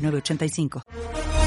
8985.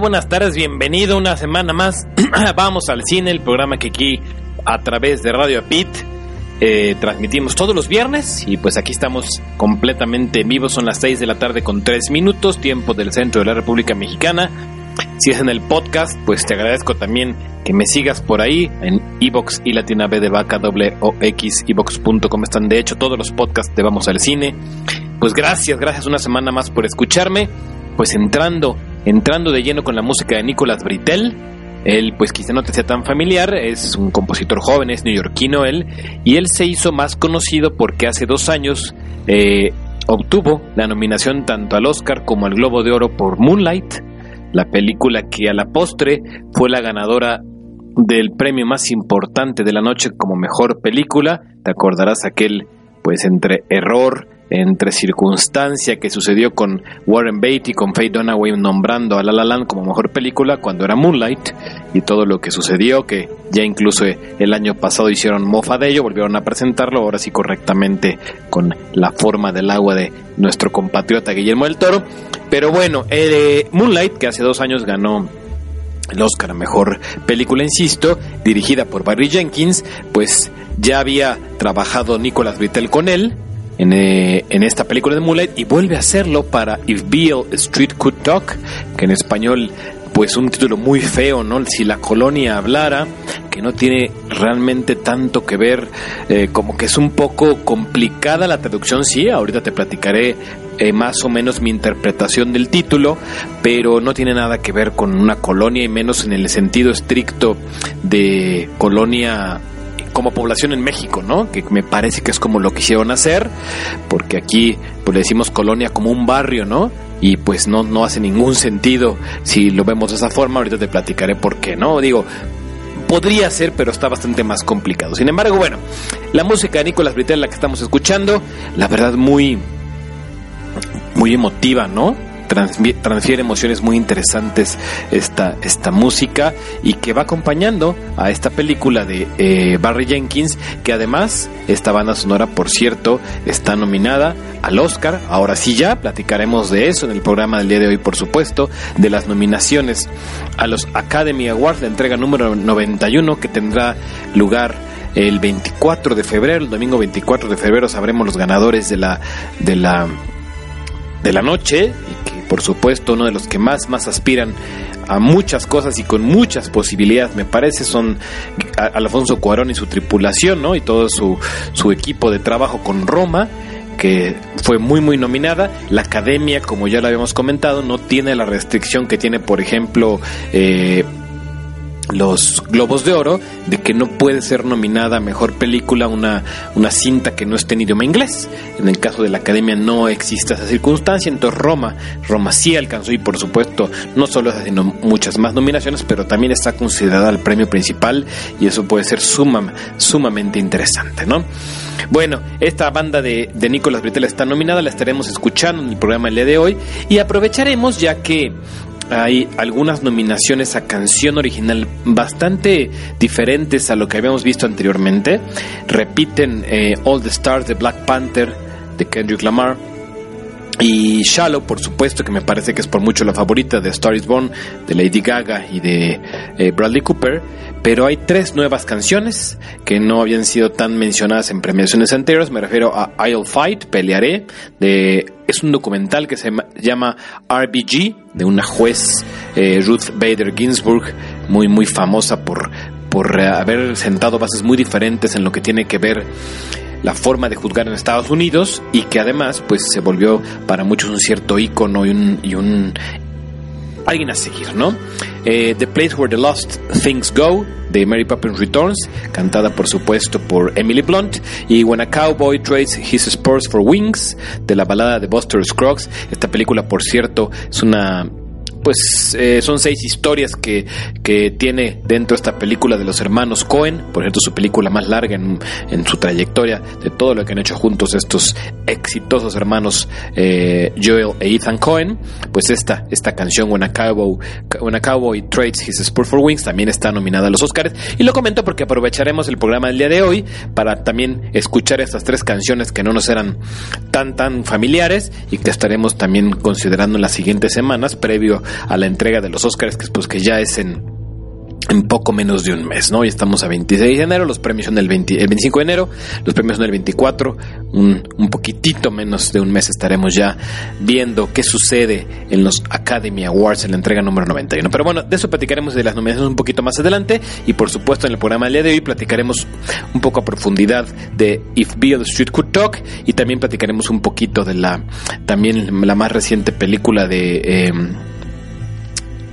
Buenas tardes, bienvenido una semana más. Vamos al cine, el programa que aquí a través de Radio Pit eh, transmitimos todos los viernes y pues aquí estamos completamente vivos, son las 6 de la tarde con 3 minutos, tiempo del centro de la República Mexicana. Si es en el podcast, pues te agradezco también que me sigas por ahí en Evox y Latina B de Vaca doble o X, están de hecho todos los podcasts de Vamos al Cine. Pues gracias, gracias una semana más por escucharme. Pues entrando entrando de lleno con la música de Nicolas Britel. Él, pues quizá no te sea tan familiar, es un compositor joven, es neoyorquino él, y él se hizo más conocido porque hace dos años eh, obtuvo la nominación tanto al Oscar como al Globo de Oro por Moonlight, la película que a la postre fue la ganadora del premio más importante de la noche como mejor película. Te acordarás aquel, pues entre error, entre circunstancia que sucedió con Warren Beatty, con Faye Dunaway nombrando a La La Land como mejor película cuando era Moonlight y todo lo que sucedió, que ya incluso el año pasado hicieron mofa de ello, volvieron a presentarlo, ahora sí correctamente con la forma del agua de nuestro compatriota Guillermo del Toro. Pero bueno, eh, Moonlight, que hace dos años ganó el Oscar a Mejor Película, insisto, dirigida por Barry Jenkins, pues ya había trabajado Nicolas Britell con él, eh, en, esta película de Moonlight y vuelve a hacerlo para If Beale Street Could Talk, que en español pues un título muy feo, ¿no? Si la colonia hablara, que no tiene realmente tanto que ver, eh, como que es un poco complicada la traducción, sí, ahorita te platicaré eh, más o menos mi interpretación del título, pero no tiene nada que ver con una colonia y menos en el sentido estricto de colonia como población en México, ¿no? Que me parece que es como lo quisieron hacer, porque aquí pues le decimos colonia como un barrio, ¿no? Y pues no, no hace ningún sentido si lo vemos de esa forma, ahorita te platicaré por qué, ¿no? Digo, podría ser, pero está bastante más complicado. Sin embargo, bueno, la música de Nicolás Britel, la que estamos escuchando, la verdad muy, muy emotiva, ¿no? Transfiere emociones muy interesantes esta, esta música y que va acompañando a esta película de eh, Barry Jenkins, que además esta banda sonora, por cierto, está nominada al Oscar. Ahora sí ya platicaremos de eso en el programa del día de hoy, por supuesto, de las nominaciones a los Academy Awards, la entrega número 91 que tendrá lugar el 24 de febrero, el domingo 24 de febrero sabremos los ganadores de la de la de la noche por supuesto uno de los que más más aspiran a muchas cosas y con muchas posibilidades me parece son Alfonso Cuarón y su tripulación, ¿no? Y todo su su equipo de trabajo con Roma que fue muy muy nominada. La academia, como ya lo habíamos comentado, no tiene la restricción que tiene, por ejemplo, eh, los Globos de Oro de que no puede ser nominada a mejor película una, una cinta que no esté en idioma inglés. En el caso de la Academia no existe esa circunstancia, entonces Roma, Roma sí alcanzó y por supuesto no solo esa, sino muchas más nominaciones, pero también está considerada el premio principal y eso puede ser sumamente interesante, ¿no? Bueno, esta banda de, de Nicolás Britel está nominada, la estaremos escuchando en el programa el día de hoy y aprovecharemos ya que hay algunas nominaciones a canción original bastante diferentes a lo que habíamos visto anteriormente. Repiten eh, All the Stars de Black Panther de Kendrick Lamar. Y Shallow, por supuesto, que me parece que es por mucho la favorita de Star is Born, de Lady Gaga y de eh, Bradley Cooper. Pero hay tres nuevas canciones que no habían sido tan mencionadas en premiaciones anteriores. Me refiero a I'll Fight, Pelearé, de es un documental que se llama RBG, de una juez, eh, Ruth Bader Ginsburg, muy, muy famosa por, por haber sentado bases muy diferentes en lo que tiene que ver la forma de juzgar en Estados Unidos y que además pues se volvió para muchos un cierto ícono y un, y un alguien a seguir, ¿no? Eh, the Place Where the Lost Things Go de Mary Poppins Returns, cantada por supuesto por Emily Blunt, y When a Cowboy Trades His Spurs for Wings de la balada de Buster Scruggs. Esta película, por cierto, es una pues eh, son seis historias que, que tiene dentro esta película de los hermanos Cohen, por cierto su película más larga en, en su trayectoria de todo lo que han hecho juntos estos exitosos hermanos eh, Joel e Ethan Cohen, pues esta, esta canción When a Cowboy, When a Cowboy Trades His Sport for Wings también está nominada a los Oscars. Y lo comento porque aprovecharemos el programa del día de hoy para también escuchar estas tres canciones que no nos eran tan tan familiares y que estaremos también considerando en las siguientes semanas previo a la entrega de los Oscars, que, pues, que ya es en, en poco menos de un mes, ¿no? Y estamos a 26 de enero, los premios son el, 25 de enero, los premios son el 24, un, un, poquitito menos de un mes estaremos ya viendo qué sucede en los Academy Awards en la entrega número 91. Pero bueno, de eso platicaremos de las nominaciones un poquito más adelante y por supuesto en el programa del día de hoy platicaremos un poco a profundidad de If Bill Street Could Talk y también platicaremos un poquito de la, también la más reciente película de... Eh,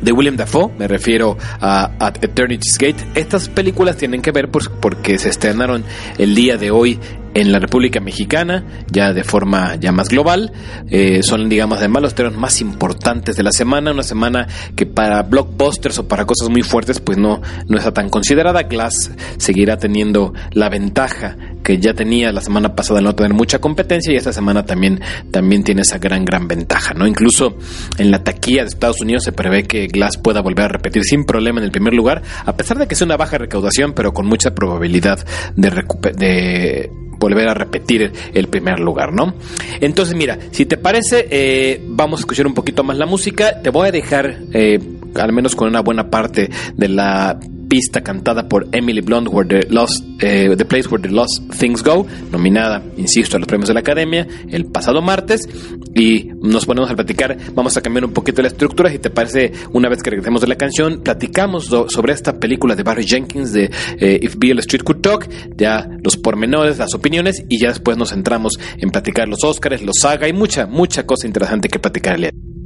de William Dafoe, me refiero a At Eternity's Gate. Estas películas tienen que ver pues, porque se estrenaron el día de hoy en la República Mexicana, ya de forma ya más global. Eh, son, digamos, además los temas más importantes de la semana, una semana que para blockbusters o para cosas muy fuertes, pues no, no está tan considerada. Glass seguirá teniendo la ventaja que ya tenía la semana pasada no tener mucha competencia y esta semana también, también tiene esa gran, gran ventaja, ¿no? Incluso en la taquilla de Estados Unidos se prevé que Glass pueda volver a repetir sin problema en el primer lugar, a pesar de que sea una baja recaudación, pero con mucha probabilidad de, de volver a repetir el primer lugar, ¿no? Entonces, mira, si te parece, eh, vamos a escuchar un poquito más la música. Te voy a dejar, eh, al menos con una buena parte de la pista cantada por Emily Blunt, Where the, Lost, eh, the Place Where the Lost Things Go, nominada, insisto, a los premios de la Academia el pasado martes. Y nos ponemos a platicar, vamos a cambiar un poquito la estructura. Si te parece, una vez que regresemos de la canción, platicamos sobre esta película de Barry Jenkins de eh, If Bill Street Could Talk, ya los pormenores, las opiniones, y ya después nos centramos en platicar los Oscars, los saga y mucha, mucha cosa interesante que platicar el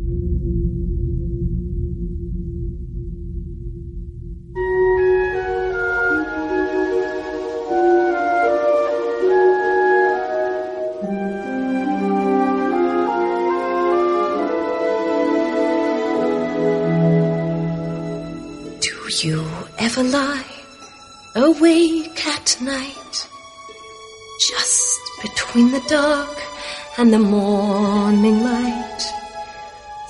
awake at night, just between the dark and the morning light,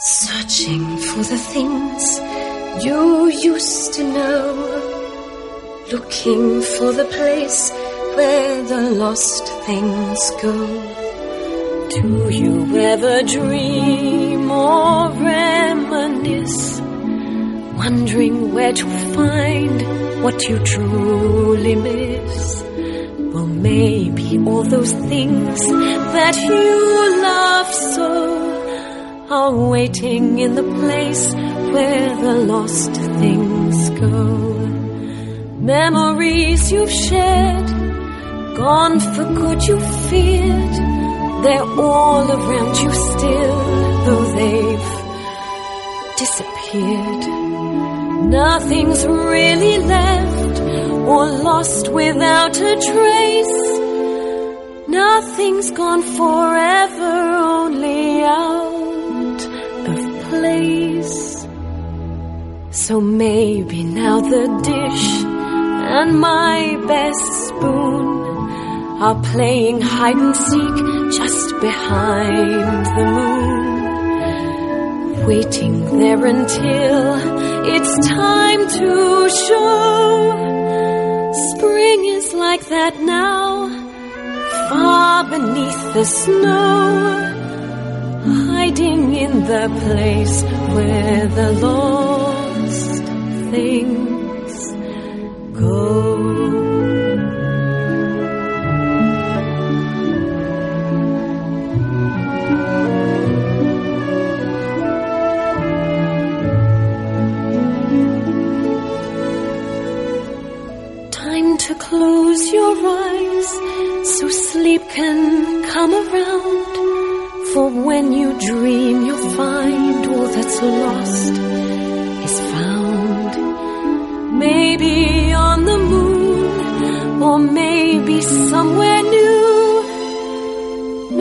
Searching for the things you used to know. Looking for the place where the lost things go. Do you ever dream or reminisce? Wondering where to find what you truly miss. Well, maybe all those things that you love so are waiting in the place where the lost things go. Memories you've shared, gone for good you feared, they're all around you still, though they've disappeared. Nothing's really left or lost without a trace. Nothing's gone forever, only out of place. So maybe now the dish and my best spoon are playing hide and seek just behind the moon. Waiting there until it's time to show. Spring is like that now, far beneath the snow hiding in the place where the lost things go. So sleep can come around. For when you dream, you'll find all that's lost is found. Maybe on the moon, or maybe somewhere new.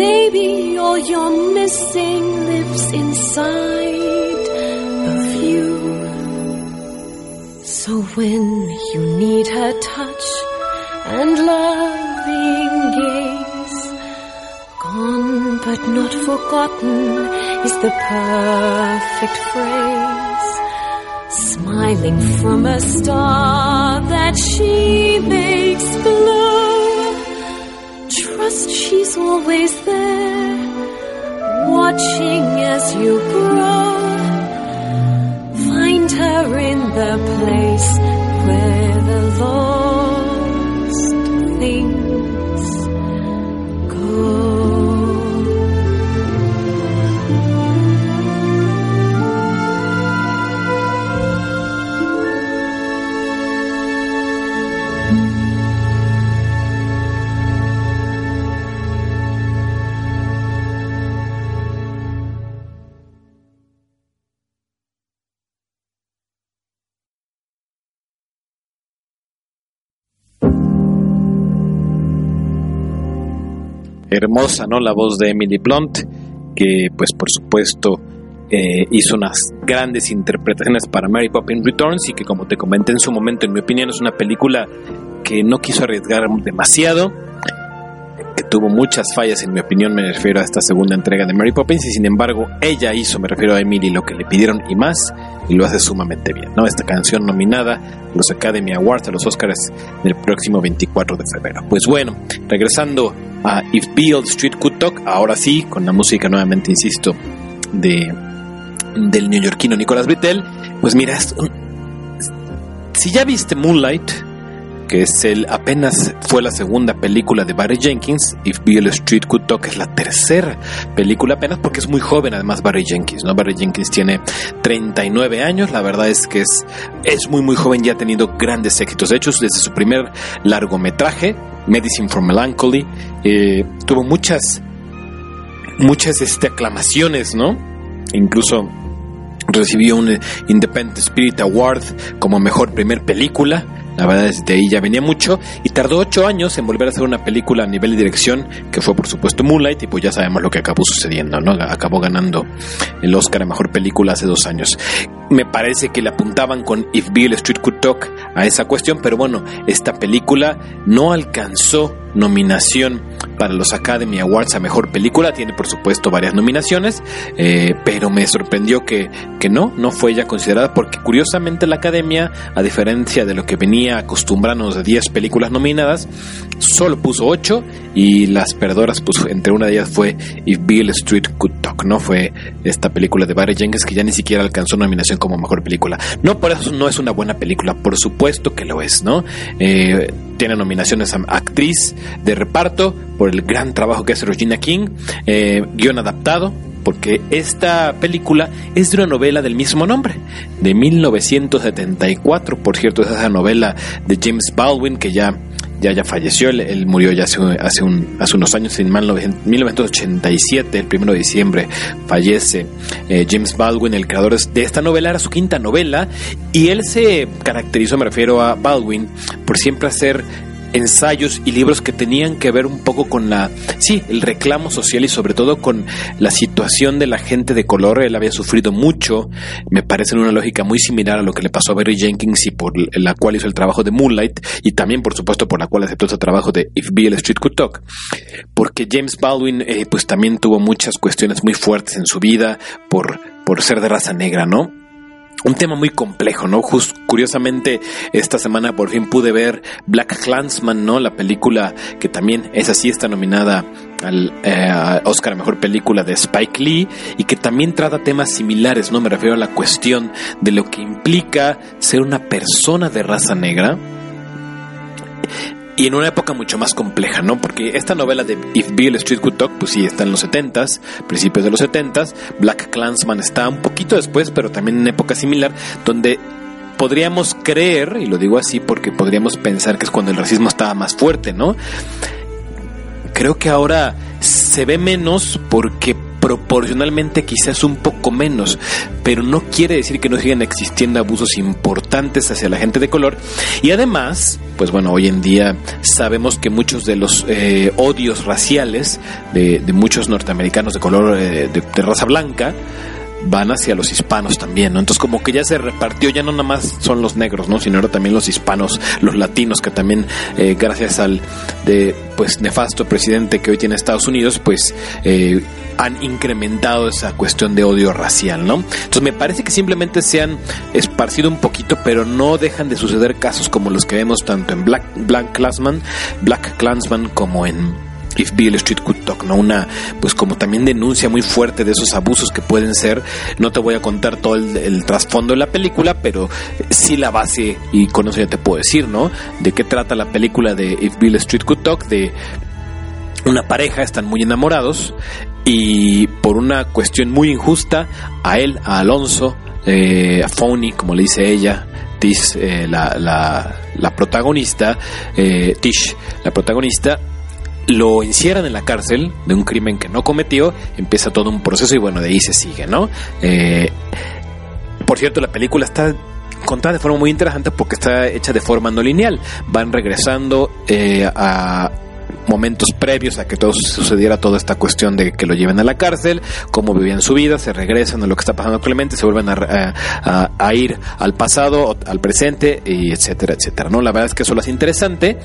Maybe all you're missing lives inside of you. So when you need her touch and loving but not forgotten is the perfect phrase. Smiling from a star that she makes glow. Trust she's always there, watching as you grow. Find her in the place where the lost things hermosa, ¿no? La voz de Emily Blunt, que pues por supuesto eh, hizo unas grandes interpretaciones para Mary Poppins Returns y que como te comenté en su momento, en mi opinión es una película que no quiso arriesgar demasiado, que tuvo muchas fallas, en mi opinión me refiero a esta segunda entrega de Mary Poppins y sin embargo ella hizo, me refiero a Emily, lo que le pidieron y más y lo hace sumamente bien, ¿no? Esta canción nominada a los Academy Awards, a los Oscars del próximo 24 de febrero. Pues bueno, regresando a If Beale Street Could Talk, ahora sí, con la música nuevamente, insisto, de del neoyorquino Nicolás Britell, pues mira, si ya viste Moonlight, que es el apenas fue la segunda película de Barry Jenkins, If Beale Street Could Talk es la tercera película apenas porque es muy joven además Barry Jenkins, ¿no? Barry Jenkins tiene 39 años, la verdad es que es, es muy muy joven y ha tenido grandes éxitos, de hecho desde su primer largometraje, Medicine for Melancholy, eh, tuvo muchas muchas este, aclamaciones, ¿no? Incluso recibió un Independent Spirit Award como mejor primer película. La verdad es de ahí ya venía mucho y tardó ocho años en volver a hacer una película a nivel de dirección que fue por supuesto Moonlight y pues ya sabemos lo que acabó sucediendo, ¿no? Acabó ganando el Oscar a mejor película hace dos años. Me parece que le apuntaban con If Bill Street Could Talk a esa cuestión, pero bueno, esta película no alcanzó nominación para los Academy Awards a Mejor Película. Tiene, por supuesto, varias nominaciones, eh, pero me sorprendió que, que no, no fue ella considerada, porque curiosamente la Academia, a diferencia de lo que venía acostumbrándonos de 10 películas nominadas, solo puso 8 y las perdoras, pues entre una de ellas fue If Bill Street Could Talk, ¿no? Fue esta película de Barry Jenkins que ya ni siquiera alcanzó nominación como Mejor Película. No por eso no es una buena película, por supuesto que lo es, ¿no? Eh, tiene nominaciones a actriz de reparto por el gran trabajo que hace Regina King, eh, guion adaptado, porque esta película es de una novela del mismo nombre, de 1974, por cierto, es esa novela de James Baldwin que ya ya, ya falleció, él, murió ya hace, hace, un, hace unos años, en 1987, el 1 de diciembre, fallece eh, James Baldwin, el creador de esta novela, era su quinta novela, y él se caracterizó, me refiero a Baldwin, por siempre hacer ensayos y libros que tenían que ver un poco con la, sí, el reclamo social y sobre todo con la situación de la gente de color. Él había sufrido mucho, me parece en una lógica muy similar a lo que le pasó a Barry Jenkins y por la cual hizo el trabajo de Moonlight y también por supuesto por la cual aceptó ese trabajo de If Bill Street Could Talk. Porque James Baldwin eh, pues también tuvo muchas cuestiones muy fuertes en su vida por, por ser de raza negra, ¿no? Un tema muy complejo, ¿no? Just, curiosamente, esta semana por fin pude ver Black Clansman, ¿no? La película que también es así, está nominada al eh, Oscar a Mejor Película de Spike Lee y que también trata temas similares, ¿no? Me refiero a la cuestión de lo que implica ser una persona de raza negra y en una época mucho más compleja, ¿no? Porque esta novela de If Bill Street Could Talk, pues sí, está en los 70s, principios de los 70s. Black Clansman está un poquito después, pero también en época similar, donde podríamos creer, y lo digo así porque podríamos pensar que es cuando el racismo estaba más fuerte, ¿no? Creo que ahora se ve menos porque proporcionalmente quizás un poco menos, pero no quiere decir que no sigan existiendo abusos importantes hacia la gente de color. Y además, pues bueno, hoy en día sabemos que muchos de los eh, odios raciales de, muchos norteamericanos de color eh, de raza blanca, van hacia los hispanos también, ¿no? Entonces como que ya se repartió, ya no nada más son los negros, ¿no? Sino ahora también los hispanos, los latinos, que también eh, gracias al de pues nefasto presidente que hoy tiene Estados Unidos, pues eh, han incrementado esa cuestión de odio racial, ¿no? Entonces me parece que simplemente se han esparcido un poquito, pero no dejan de suceder casos como los que vemos tanto en Black, Black Clansman, Black Clansman como en If Bill Street Could Talk, ¿no? Una, pues como también denuncia muy fuerte de esos abusos que pueden ser. No te voy a contar todo el, trasfondo de la película, pero sí la base, y con eso ya te puedo decir, ¿no? De qué trata la película de If Bill Street Could Talk, de una pareja, están muy enamorados, y por una cuestión muy injusta, a él, a Alonso, eh, a Phony, como le dice ella, Tish, eh, la, la, la, protagonista, eh, Tish, la protagonista, lo encierran en la cárcel de un crimen que no cometió, empieza todo un proceso y bueno, de ahí se sigue, ¿no? Eh, por cierto, la película está contada de forma muy interesante porque está hecha de forma no lineal. Van regresando eh, a momentos previos a que todo sucediera toda esta cuestión de que lo lleven a la cárcel, cómo vivían su vida, se regresan a lo que está pasando actualmente, se vuelven a, ir al pasado, al presente, y etcétera, etcétera. ¿no? La verdad es que eso lo hace interesante,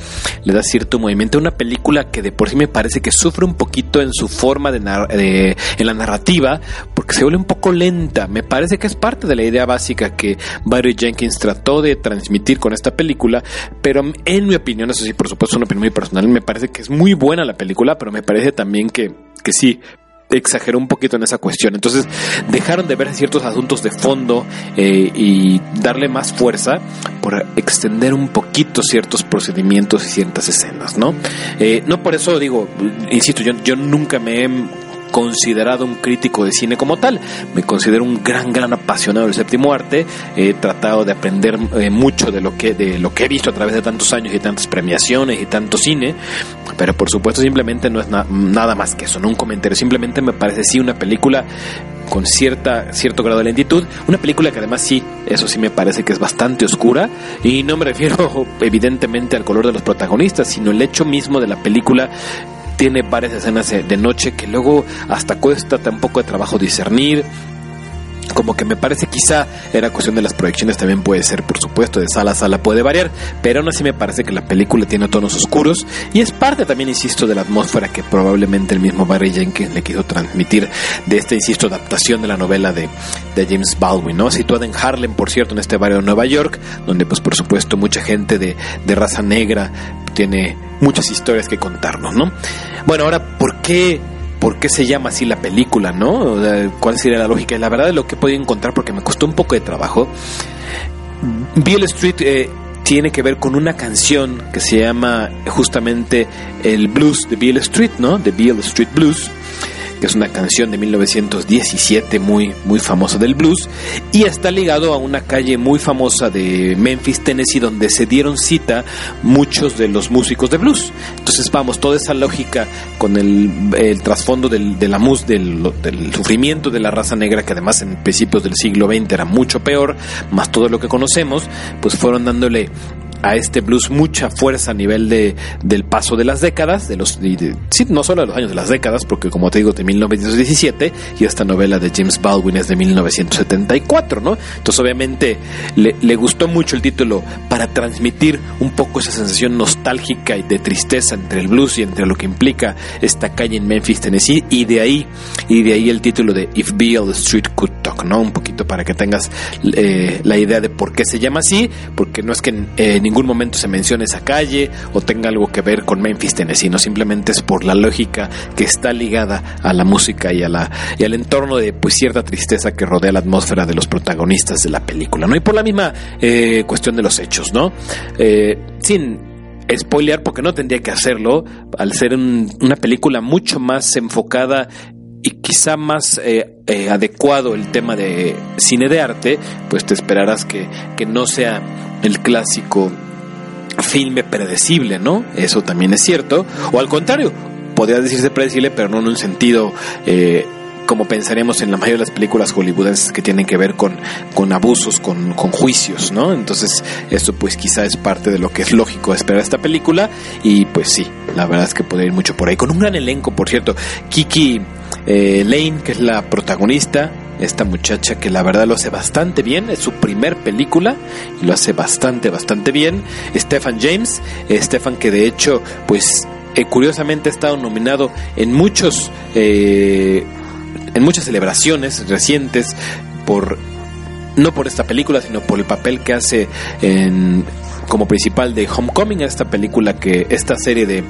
le da cierto movimiento a una película que de por sí me parece que sufre un poquito en su forma de, de en la narrativa, porque se vuelve un poco lenta. Me parece que es parte de la idea básica que Barry Jenkins trató de transmitir con esta película, pero en mi opinión, eso sí, por supuesto, es una opinión muy personal, me parece que es buena la película, pero me parece también que, que sí, exageró un poquito en esa cuestión. Entonces dejaron de ver ciertos asuntos de fondo eh, y darle más fuerza por extender un poquito ciertos procedimientos y ciertas escenas, ¿no? Eh, no por eso digo, insisto, yo, yo nunca me he considerado un crítico de cine como tal. Me considero un gran, gran apasionado del séptimo arte. He tratado de aprender eh, mucho de lo que de lo que he visto a través de tantos años y tantas premiaciones y tanto cine. Pero por supuesto simplemente no es nada más que eso, no un comentario. Simplemente me parece sí una película con cierta, cierto grado de lentitud. Una película que además sí, eso sí me parece que es bastante oscura. Y no me refiero evidentemente al color de los protagonistas, sino el hecho mismo de la película tiene varias escenas de noche que luego hasta cuesta un poco de trabajo discernir como que me parece quizá era cuestión de las proyecciones también puede ser por supuesto de sala a sala puede variar pero aún así me parece que la película tiene tonos oscuros y es parte también insisto de la atmósfera que probablemente el mismo Barry Jenkins le quiso transmitir de esta insisto adaptación de la novela de, de James Baldwin no situada en Harlem por cierto en este barrio de Nueva York donde pues por supuesto mucha gente de, de raza negra tiene muchas historias que contarnos no bueno ahora por qué por qué se llama así la película, ¿no? ¿Cuál sería la lógica? La verdad es lo que he podido encontrar porque me costó un poco de trabajo. Beale Street eh, tiene que ver con una canción que se llama justamente el blues de Beale Street, ¿no? De Beale Street Blues es una canción de 1917 muy, muy famosa del blues, y está ligado a una calle muy famosa de Memphis, Tennessee, donde se dieron cita muchos de los músicos de blues. Entonces, vamos, toda esa lógica con el, trasfondo del, de la mus, del sufrimiento de la raza negra, que además en principios del siglo XX era mucho peor, más todo lo que conocemos, pues fueron dándole a este blues mucha fuerza a nivel de, del paso de las décadas, de los, sí, no solo de los años de las décadas, porque como te digo, de 1917 y esta novela de James Baldwin es de 1974, ¿no? Entonces obviamente le, le gustó mucho el título para transmitir un poco esa sensación nostálgica y de tristeza entre el blues y entre lo que implica esta calle en Memphis, Tennessee, y de ahí, y de ahí el título de If Beale Street Could Talk, ¿no? Un poquito para que tengas eh, la idea de por qué se llama así, porque no es que eh, ningún momento se mencione esa calle o tenga algo que ver con Memphis, Tennessee, no simplemente es por la lógica que está ligada a la música y, a la, y al entorno de pues cierta tristeza que rodea la atmósfera de los protagonistas de la película, ¿no? Y por la misma eh, cuestión de los hechos, ¿no? Eh, sin spoilear porque no tendría que hacerlo al ser una película mucho más enfocada y quizá más eh, eh, adecuado el tema de cine de arte, pues te esperarás que, que no sea el clásico filme predecible, ¿no? Eso también es cierto. O al contrario, podría decirse predecible, pero no en un sentido eh, como pensaríamos en la mayoría de las películas hollywoodenses que tienen que ver con, con abusos, con, con, juicios, ¿no? Entonces, esto pues quizá es parte de lo que es lógico esperar esta película y pues sí, la verdad es que puede ir mucho por ahí. Con un gran elenco, por cierto, Kiki eh, Lane, que es la protagonista, esta muchacha que la verdad lo hace bastante bien, es su primer película y lo hace bastante, bastante bien. Stephen James, eh, que de hecho, pues eh, curiosamente ha estado nominado en muchos, eh, en muchas celebraciones recientes por no por esta película, sino por el papel que hace en como principal de Homecoming, esta película que, esta serie de,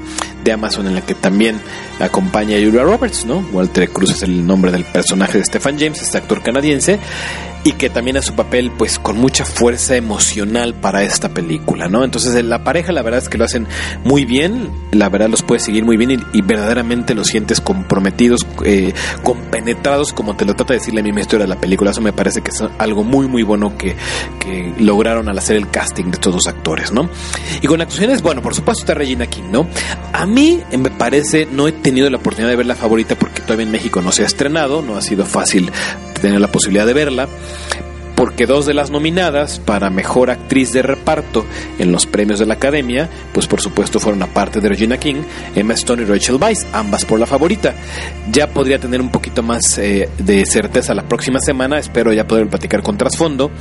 de Amazon en la que también acompaña a Julia Roberts, ¿no? Walter Cruz es el nombre del personaje de Stephen James, este actor canadiense, y que también hace su papel pues con mucha fuerza emocional para esta película, ¿no? Entonces la pareja la verdad es que lo hacen muy bien, la verdad los puedes seguir muy bien y, verdaderamente los sientes comprometidos, eh, compenetrados como te lo trata de decir la misma historia de la película, eso me parece que es algo muy muy bueno que, que lograron al hacer el casting de estos dos actores, ¿no? Y con actuaciones, bueno, por supuesto está Regina King, ¿no? A mí eh, me parece, no he tenido la oportunidad de ver la favorita porque todavía en México no se ha estrenado, no ha sido fácil tener la posibilidad de verla porque dos de las nominadas para mejor actriz de reparto en los premios de la Academia, pues por supuesto fueron aparte de Regina King, Emma Stone y Rachel Weisz, ambas por la favorita. Ya podría tener un poquito más eh, de certeza la próxima semana, espero ya poder platicar con trasfondo.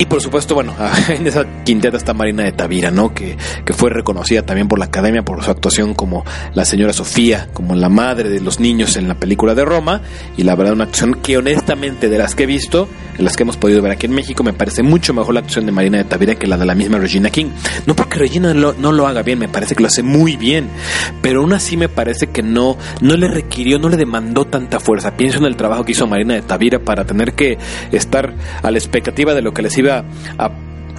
Y por supuesto, bueno, en esa quinteta está Marina de Tavira, ¿no? Que, que fue reconocida también por la academia por su actuación como la señora Sofía, como la madre de los niños en la película de Roma. Y la verdad, una actuación que honestamente de las que he visto, en las que hemos podido ver aquí en México, me parece mucho mejor la actuación de Marina de Tavira que la de la misma Regina King. No porque Regina no lo haga bien, me parece que lo hace muy bien. Pero aún así me parece que no, no le requirió, no le demandó tanta fuerza. Pienso en el trabajo que hizo Marina de Tavira para tener que estar a la expectativa de lo que les iba a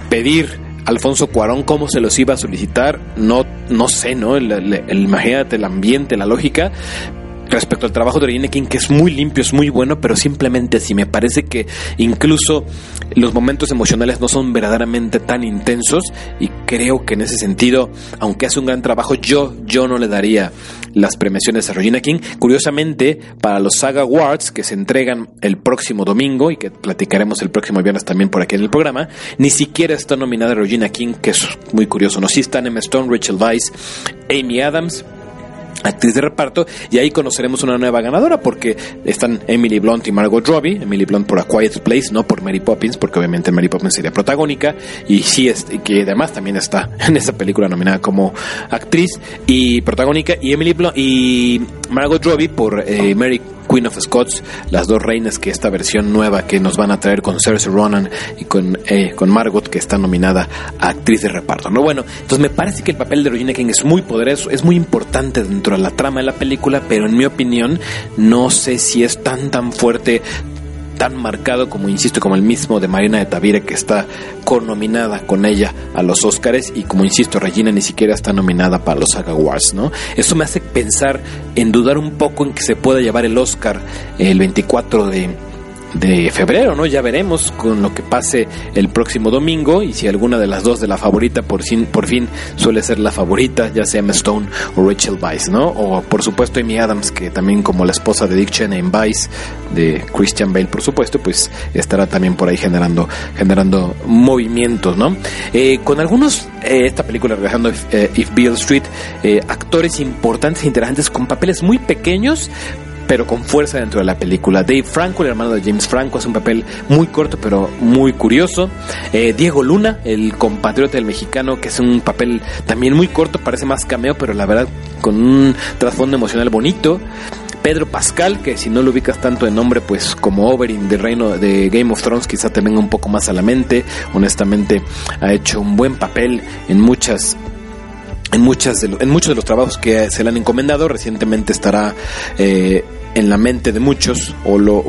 pedir Alfonso Cuarón cómo se los iba a solicitar, no, no sé, ¿no? El, imagínate el ambiente, la lógica, respecto al trabajo de Regina King, que es muy limpio, es muy bueno, pero simplemente así me parece que incluso los momentos emocionales no son verdaderamente tan intensos y creo que en ese sentido, aunque hace un gran trabajo, yo, yo no le daría las premiaciones a Regina King. Curiosamente, para los Saga Awards que se entregan el próximo domingo y que platicaremos el próximo viernes también por aquí en el programa, ni siquiera está nominada Regina King, que es muy curioso, no, sí están Emma Stone, Rachel Weisz, Amy Adams, actriz de reparto y ahí conoceremos una nueva ganadora porque están Emily Blunt y Margot Robbie. Emily Blunt por A Quiet Place no por Mary Poppins porque obviamente Mary Poppins sería protagónica. Y sí es que además también está en esa película nominada como actriz y protagónica. Y Emily Blunt y Margot Robbie por eh, Mary Queen of Scots, las dos reinas que esta versión nueva que nos van a traer con Cersei Ronan y con, eh, con Margot que está nominada a actriz de reparto. No bueno, entonces me parece que el papel de Regina King es muy poderoso, es muy importante dentro de la trama de la película, pero en mi opinión no sé si es tan tan fuerte tan marcado como, insisto, como el mismo de Marina de Tavira que está conominada con ella a los Oscars y como, insisto, Regina ni siquiera está nominada para los Saga ¿no? Eso me hace pensar en dudar un poco en que se pueda llevar el Oscar el 24 de de febrero, ¿no? Ya veremos con lo que pase el próximo domingo y si alguna de las dos de la favorita por fin, por fin suele ser la favorita, ya sea Emma Stone o Rachel Weisz, ¿no? O por supuesto Amy Adams, que también como la esposa de Dick Cheney en Vice, de Christian Bale, por supuesto, pues estará también por ahí generando, generando movimientos, ¿no? Eh, con algunos, eh, esta película, regresando eh, If Bill Street, actores importantes e interesantes con papeles muy pequeños, pero con fuerza dentro de la película. Dave Franco, el hermano de James Franco, hace un papel muy corto pero muy curioso. Eh, Diego Luna, el compatriota del mexicano, que es un papel también muy corto, parece más cameo, pero la verdad con un trasfondo emocional bonito. Pedro Pascal, que si no lo ubicas tanto de nombre, pues como Oberyn de Reino de Game of Thrones, quizá te venga un poco más a la mente. Honestamente, ha hecho un buen papel en muchas en muchas de en muchos de los trabajos que se le han encomendado. Recientemente estará eh, en la mente de muchos o, lo,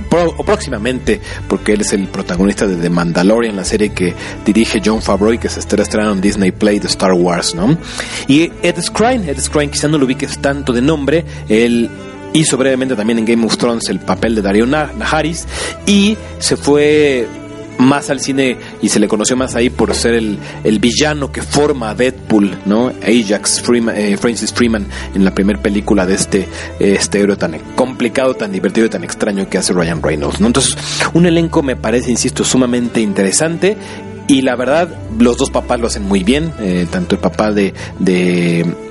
próximamente porque él es el protagonista de The Mandalorian, la serie que dirige John Favreau y que se estará en Disney Play de Star Wars, ¿no? Y Ed Skrein, Ed Skrein quizá no lo ubiques tanto de nombre, él hizo brevemente también en Game of Thrones el papel de Dario Naharis y se fue más al cine y se le conoció más ahí por ser el, el villano que forma Deadpool, ¿no? Ajax Freeman, eh, Francis Freeman en la primera película de este, este héroe tan complicado, tan divertido y tan extraño que hace Ryan Reynolds, ¿no? Entonces, un elenco me parece, insisto, sumamente interesante y la verdad, los dos papás lo hacen muy bien, eh, tanto el papá de, de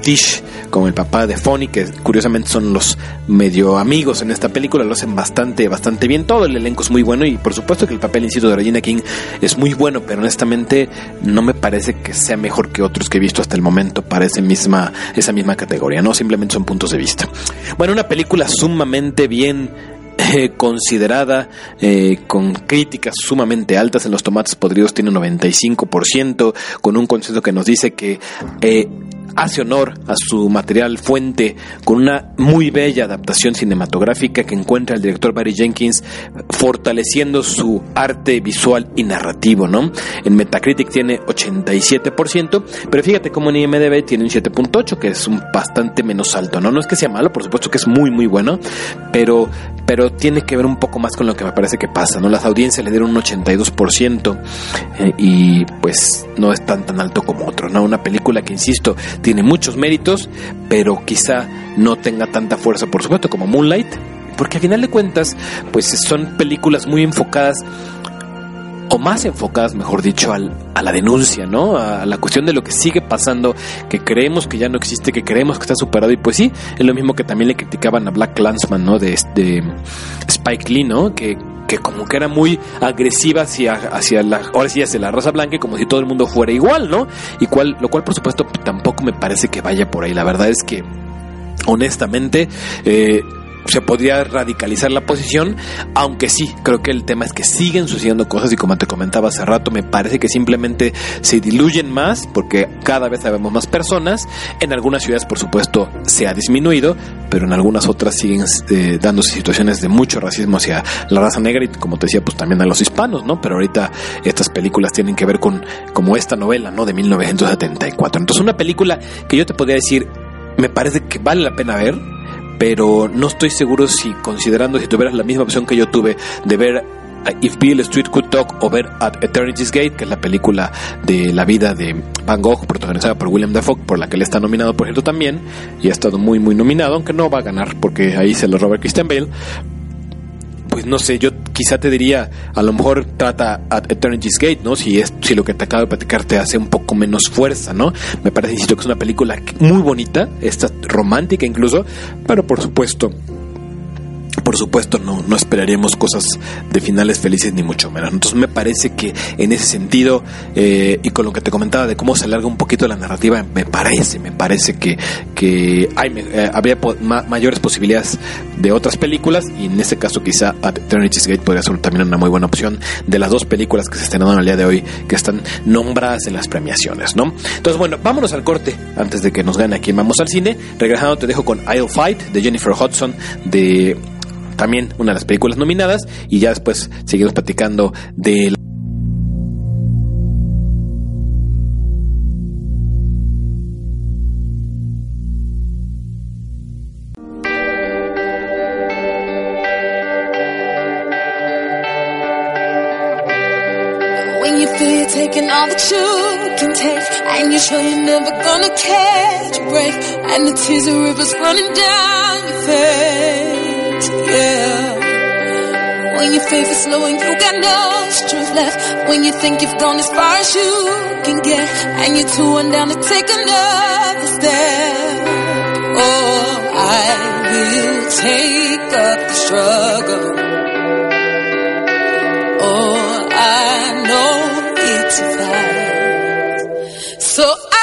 Tish como el papá de Fonny, que curiosamente son los medio amigos en esta película, lo hacen bastante, bastante bien. Todo el elenco es muy bueno y por supuesto que el papel, insisto, de Regina King es muy bueno, pero honestamente no me parece que sea mejor que otros que he visto hasta el momento para esa misma, esa misma categoría, ¿no? Simplemente son puntos de vista. Bueno, una película sumamente bien eh, considerada, eh, con críticas sumamente altas en los tomates podridos, tiene un 95%, con un consenso que nos dice que eh, hace honor a su material fuente con una muy bella adaptación cinematográfica que encuentra el director Barry Jenkins fortaleciendo su arte visual y narrativo, ¿no? En Metacritic tiene 87%, pero fíjate cómo en IMDb tiene un 7.8, que es un bastante menos alto, ¿no? No es que sea malo, por supuesto que es muy muy bueno, pero pero tiene que ver un poco más con lo que me parece que pasa, ¿no? Las audiencias le dieron un 82% eh, y pues no es tan tan alto como otro, ¿no? Una película que insisto tiene muchos méritos, pero quizá no tenga tanta fuerza, por supuesto, como Moonlight, porque al final de cuentas, pues son películas muy enfocadas o más enfocadas, mejor dicho, al, a la denuncia, ¿no? A la cuestión de lo que sigue pasando, que creemos que ya no existe, que creemos que está superado. Y pues sí, es lo mismo que también le criticaban a Black Clansman, ¿no? De, de Spike Lee, ¿no? Que que como que era muy agresiva hacia, hacia la, ahora sí hacia la raza blanca, como si todo el mundo fuera igual, ¿no? Y cual, lo cual por supuesto tampoco me parece que vaya por ahí. La verdad es que honestamente eh, se podría radicalizar la posición, aunque sí, creo que el tema es que siguen sucediendo cosas y como te comentaba hace rato, me parece que simplemente se diluyen más porque cada vez sabemos más personas. En algunas ciudades, por supuesto, se ha disminuido, pero en algunas otras siguen eh, dándose situaciones de mucho racismo hacia la raza negra y como te decía, pues también a los hispanos, ¿no? Pero ahorita estas películas tienen que ver con como esta novela, ¿no? De 1974. Entonces una película que yo te podría decir, me parece que vale la pena ver, pero no estoy seguro si considerando si tuvieras la misma opción que yo tuve de ver If Bill Street Could Talk o ver At Eternity's Gate, que es la película de la vida de Van Gogh, protagonizada por William Dafoe, por la que él está nominado, por cierto, también, y ha estado muy, muy nominado, aunque no va a ganar porque ahí se lo roba Christian Bale. Pues no sé, yo quizá te diría, a lo mejor trata at Eternity's Gate, ¿no? Si es, si lo que te acabo de platicar te hace un poco menos fuerza, ¿no? Me parece, que es una película muy bonita, esta romántica incluso, pero por supuesto por supuesto no, no esperaríamos cosas de finales felices ni mucho menos. Entonces me parece que en ese sentido eh, y con lo que te comentaba de cómo se alarga un poquito la narrativa, me parece, me parece que, que hay, eh, habría mayores posibilidades de otras películas y en este caso quizá Eternity's Gate podría ser también una muy buena opción de las dos películas que se estrenaron el día de hoy que están nombradas en las premiaciones, ¿no? Entonces bueno, vámonos al corte antes de que nos gane aquí vamos al cine. Regresando te dejo con I'll Fight de Jennifer Hudson de también una de las películas nominadas y ya después seguimos platicando de taking all that you take And you're sure you're never gonna catch a break And the tears are rivers running down your face yeah. When your faith is low and you got no strength left. When you think you've gone as far as you can get. And you're too one down to take another step. Oh, I will take up the struggle. Oh, I know it's a fight. So almost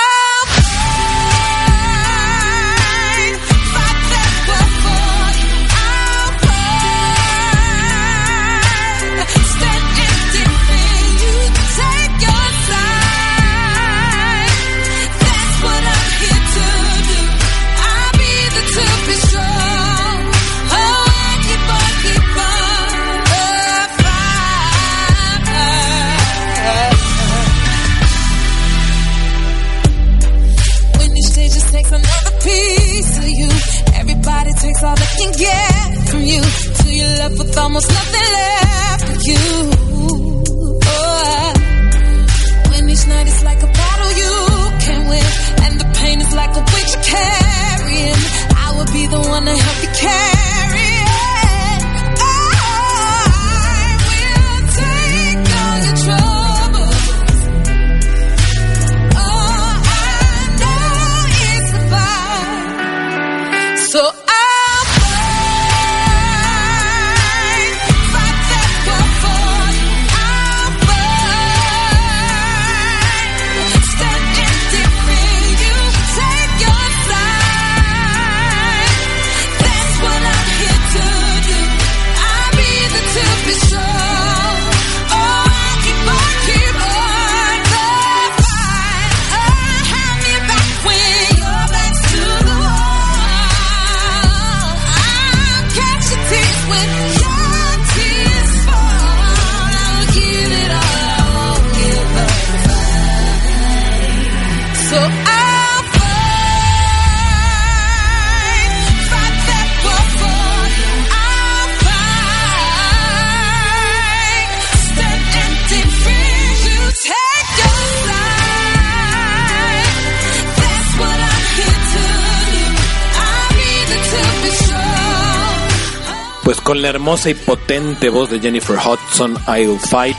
con la hermosa y potente voz de Jennifer Hudson, I'll Fight,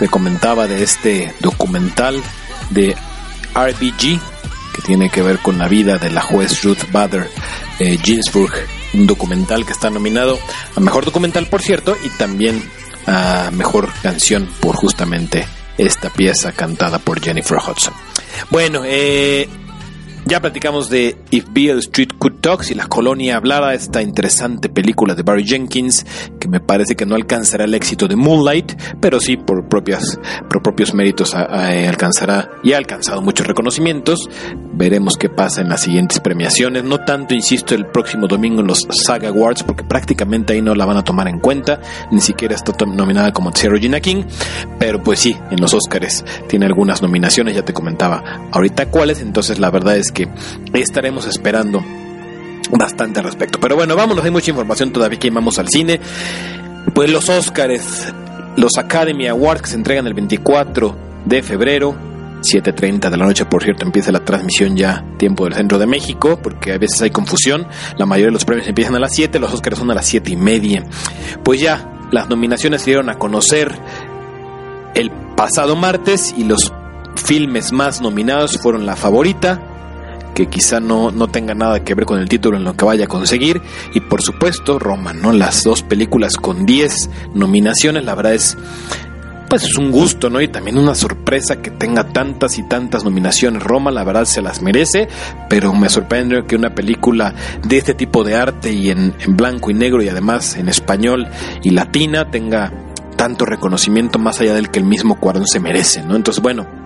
me comentaba de este documental de RBG que tiene que ver con la vida de la juez Ruth Bader eh, Ginsburg, un documental que está nominado a mejor documental, por cierto, y también a mejor canción por justamente esta pieza cantada por Jennifer Hudson. Bueno, eh, ya platicamos de If Beale Street Could Talk, si la colonia hablara, esta interesante película de Barry Jenkins, que me parece que no alcanzará el éxito de Moonlight, pero sí por, propias, por propios méritos alcanzará y ha alcanzado muchos reconocimientos. Veremos qué pasa en las siguientes premiaciones. No tanto, insisto, el próximo domingo en los Saga Awards, porque prácticamente ahí no la van a tomar en cuenta, ni siquiera está nominada como Zero Gina King, pero pues sí, en los Oscars tiene algunas nominaciones, ya te comentaba ahorita cuáles, entonces la verdad es que que estaremos esperando bastante al respecto. Pero bueno, vámonos, hay mucha información todavía que vamos al cine. Pues los Oscars, los Academy Awards que se entregan el 24 de febrero, 7.30 de la noche, por cierto, empieza la transmisión ya tiempo del centro de México, porque a veces hay confusión. La mayoría de los premios empiezan a las 7, los Oscars son a las 7 y media. Pues ya, las nominaciones se dieron a conocer el pasado martes y los filmes más nominados fueron La Favorita, que quizá no, no tenga nada que ver con el título en lo que vaya a conseguir, y por supuesto Roma, ¿no? Las dos películas con 10 nominaciones, la verdad es pues es un gusto, ¿no? Y también una sorpresa que tenga tantas y tantas nominaciones. Roma, la verdad, se las merece, pero me sorprende que una película de este tipo de arte y en, en blanco y negro y además en español y latina tenga tanto reconocimiento más allá del que el mismo Cuarón se merece, ¿no? Entonces, bueno,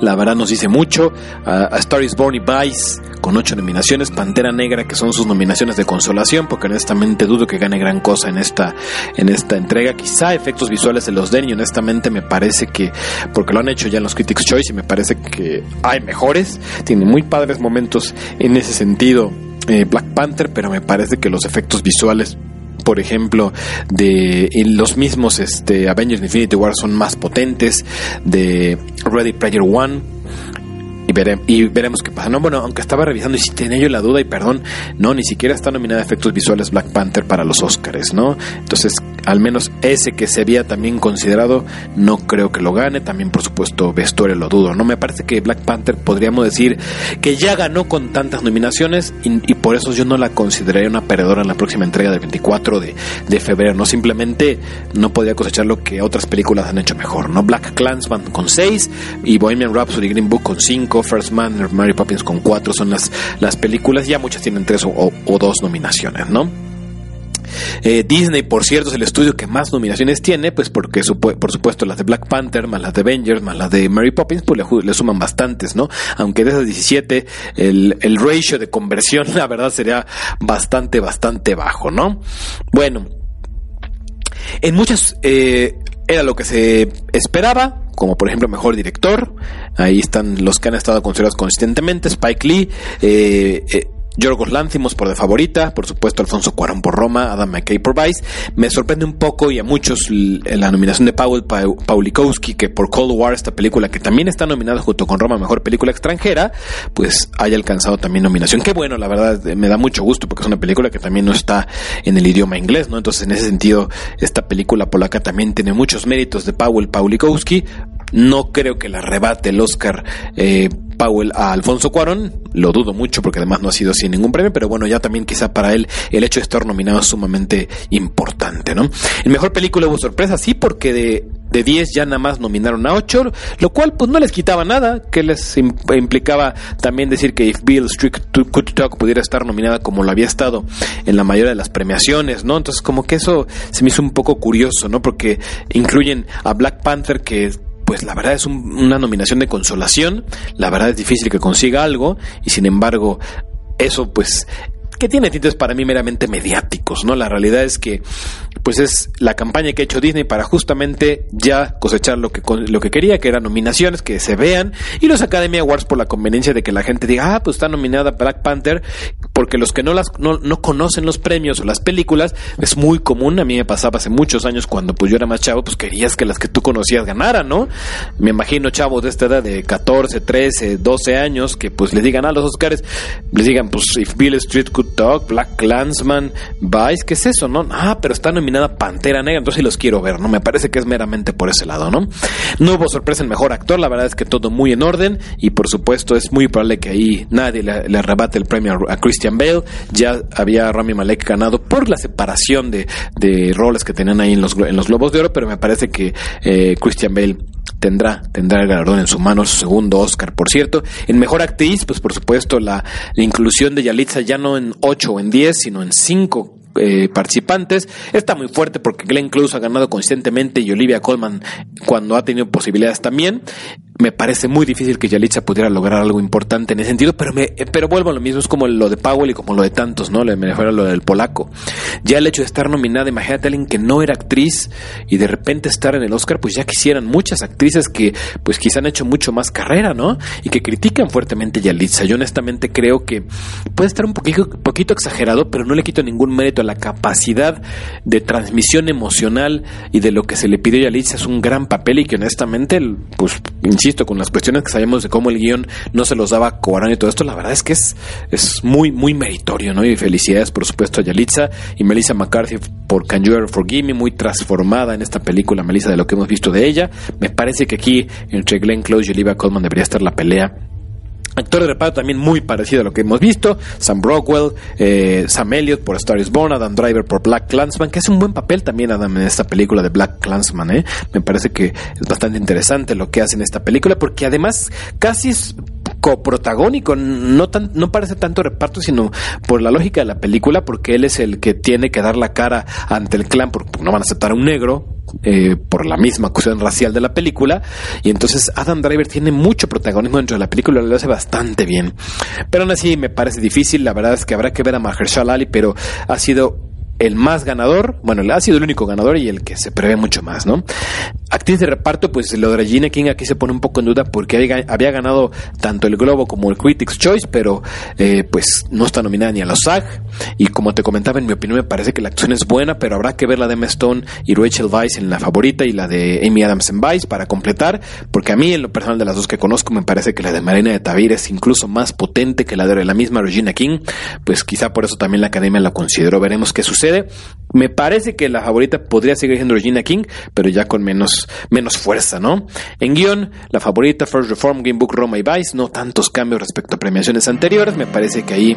la verdad nos dice mucho. A, Star is Born y Vice con ocho nominaciones. Pantera Negra, que son sus nominaciones de consolación, porque honestamente dudo que gane gran cosa en esta, en esta entrega. Quizá efectos visuales se los den y honestamente me parece que, porque lo han hecho ya en los Critics' Choice y me parece que hay mejores. Tiene muy padres momentos en ese sentido. Eh, Black Panther, pero me parece que los efectos visuales por ejemplo, de los mismos este, Avengers Infinity War son más potentes, de Ready Player One y, veremos qué pasa. No, bueno, aunque estaba revisando y si tenía yo la duda y perdón, no, ni siquiera está nominada a efectos visuales Black Panther para los Oscars, ¿no? Entonces, al menos ese que se había también considerado, no creo que lo gane. También, por supuesto, vestuario lo dudo, ¿no? Me parece que Black Panther podríamos decir que ya ganó con tantas nominaciones y, por eso yo no la consideraría una perdedora en la próxima entrega del 24 de, de febrero, ¿no? Simplemente no podía cosechar lo que otras películas han hecho mejor, ¿no? Black Clansman con 6 y Bohemian Rhapsody Green Book con 5 First Man, Mary Poppins con cuatro son las, las películas, ya muchas tienen tres o, dos nominaciones, ¿no? Eh, Disney, por cierto, es el estudio que más nominaciones tiene, pues porque por supuesto las de Black Panther, más las de Avengers, más las de Mary Poppins, pues le, suman bastantes, ¿no? Aunque de esas 17, el, el ratio de conversión, la verdad, sería bastante, bastante bajo, ¿no? Bueno, en muchas eh, era lo que se esperaba, como por ejemplo mejor director. Ahí están los que han estado considerados consistentemente. Spike Lee, eh, eh Yorgos Lanthimos por de favorita, por supuesto Alfonso Cuarón por Roma, Adam McKay por Vice. Me sorprende un poco y a muchos la nominación de Paul Paulikowski, que por Cold War, esta película que también está nominada junto con Roma Mejor Película Extranjera, pues haya alcanzado también nominación. Qué bueno, la verdad, me da mucho gusto porque es una película que también no está en el idioma inglés, ¿no? Entonces, en ese sentido, esta película polaca también tiene muchos méritos de Paul Paulikowski. No creo que la rebate el Oscar eh, Powell a Alfonso Cuarón. Lo dudo mucho porque además no ha sido sin ningún premio, pero bueno, ya también quizá para él el hecho de estar nominado es sumamente importante, ¿no? En mejor película hubo sorpresa, sí, porque de, de 10 ya nada más nominaron a 8, lo cual pues no les quitaba nada, que les implicaba también decir que If Bill Street Could Talk pudiera estar nominada como lo había estado en la mayoría de las premiaciones, ¿no? Entonces como que eso se me hizo un poco curioso, ¿no? Porque incluyen a Black Panther que pues la verdad es una nominación de consolación, la verdad es difícil que consiga algo y sin embargo eso pues que tiene tintes para mí meramente mediáticos, ¿no? La realidad es que pues es la campaña que ha hecho Disney para justamente ya cosechar lo que, lo que quería, que eran nominaciones, que se vean, y los Academy Awards por la conveniencia de que la gente diga, ah, pues está nominada Black Panther, porque los que no las no, no conocen los premios o las películas, es muy común, a mí me pasaba hace muchos años cuando pues yo era más chavo, pues querías que las que tú conocías ganaran, ¿no? Me imagino chavos de esta edad de 14, 13, 12 años, que pues les digan a los Oscars, les digan, pues If Bill Street Could Black Clansman, Vice, ¿qué es eso, no? Ah, pero está nominada Pantera Negra, entonces sí los quiero ver, ¿no? Me parece que es meramente por ese lado, ¿no? No hubo sorpresa en mejor actor, la verdad es que todo muy en orden y por supuesto es muy probable que ahí nadie le, arrebate el premio a, Christian Bale. Ya había Rami Malek ganado por la separación de, roles que tenían ahí en los, en los Globos de Oro, pero me parece que eh, Christian Bale tendrá, tendrá el galardón en su mano, su segundo Oscar, por cierto. En Mejor Actriz, pues por supuesto la, la inclusión de Yalitza ya no en 8 o en 10, sino en 5 eh, participantes. Está muy fuerte porque Glenn Close ha ganado consistentemente y Olivia Colman cuando ha tenido posibilidades también me parece muy difícil que Yalitza pudiera lograr algo importante en ese sentido, pero me, pero vuelvo a lo mismo, es como lo de Powell y como lo de tantos, ¿no? Me refiero a lo del polaco. Ya el hecho de estar nominada, imagínate a alguien que no era actriz y de repente estar en el Oscar, pues ya quisieran muchas actrices que pues quizá han hecho mucho más carrera, ¿no? Y que critican fuertemente a Yalitza. Yo honestamente creo que puede estar un poquito, poquito exagerado, pero no le quito ningún mérito la capacidad de transmisión emocional y de lo que se le pidió a Yalitza. Es un gran papel y que honestamente, pues, insisto, con las cuestiones que sabemos de cómo el guion no se los daba a Coarán y todo esto, la verdad es que es, es muy, muy meritorio, ¿no? Y felicidades, por supuesto, a Yalitza y Melissa McCarthy por Can You Ever Forgive Me, muy transformada en esta película, Melissa, de lo que hemos visto de ella. Me parece que aquí, entre Glenn Close y Olivia Colman, debería estar la pelea Actor de reparto también muy parecido a lo que hemos visto. Sam Brockwell, eh, Sam Elliott por Star is Born, Adam Driver por Black Clansman, que es un buen papel también Adam en esta película de Black Clansman. ¿eh? Me parece que es bastante interesante lo que hace en esta película, porque además casi es coprotagónico, no tan, no parece tanto reparto, sino por la lógica de la película, porque él es el que tiene que dar la cara ante el clan, porque no van a aceptar a un negro, eh, por la misma cuestión racial de la película. Y entonces Adam Driver tiene mucho protagonismo dentro de la película, lo hace bastante bien. Pero aún así me parece difícil, la verdad es que habrá que ver a Mahershala Ali, pero ha sido el más ganador, bueno, ha sido el único ganador y el que se prevé mucho más, ¿no? Actriz de reparto, pues lo de Regina King aquí se pone un poco en duda porque había, ganado tanto el Globo como el Critics Choice, pero eh, pues no está nominada ni a los SAG. Y como te comentaba, en mi opinión me parece que la acción es buena, pero habrá que ver la de Emma Stone y Rachel Weisz en la favorita y la de Amy Adams en Vice para completar, porque a mí en lo personal de las dos que conozco me parece que la de Marina de Tavir es incluso más potente que la de la misma Regina King, pues quizá por eso también la academia la consideró, veremos qué sucede me parece que la favorita podría seguir siendo Regina King, pero ya con menos, menos fuerza, ¿no? En guion, la favorita First Reform, Game Book, Roma y Vice, no tantos cambios respecto a premiaciones anteriores, me parece que ahí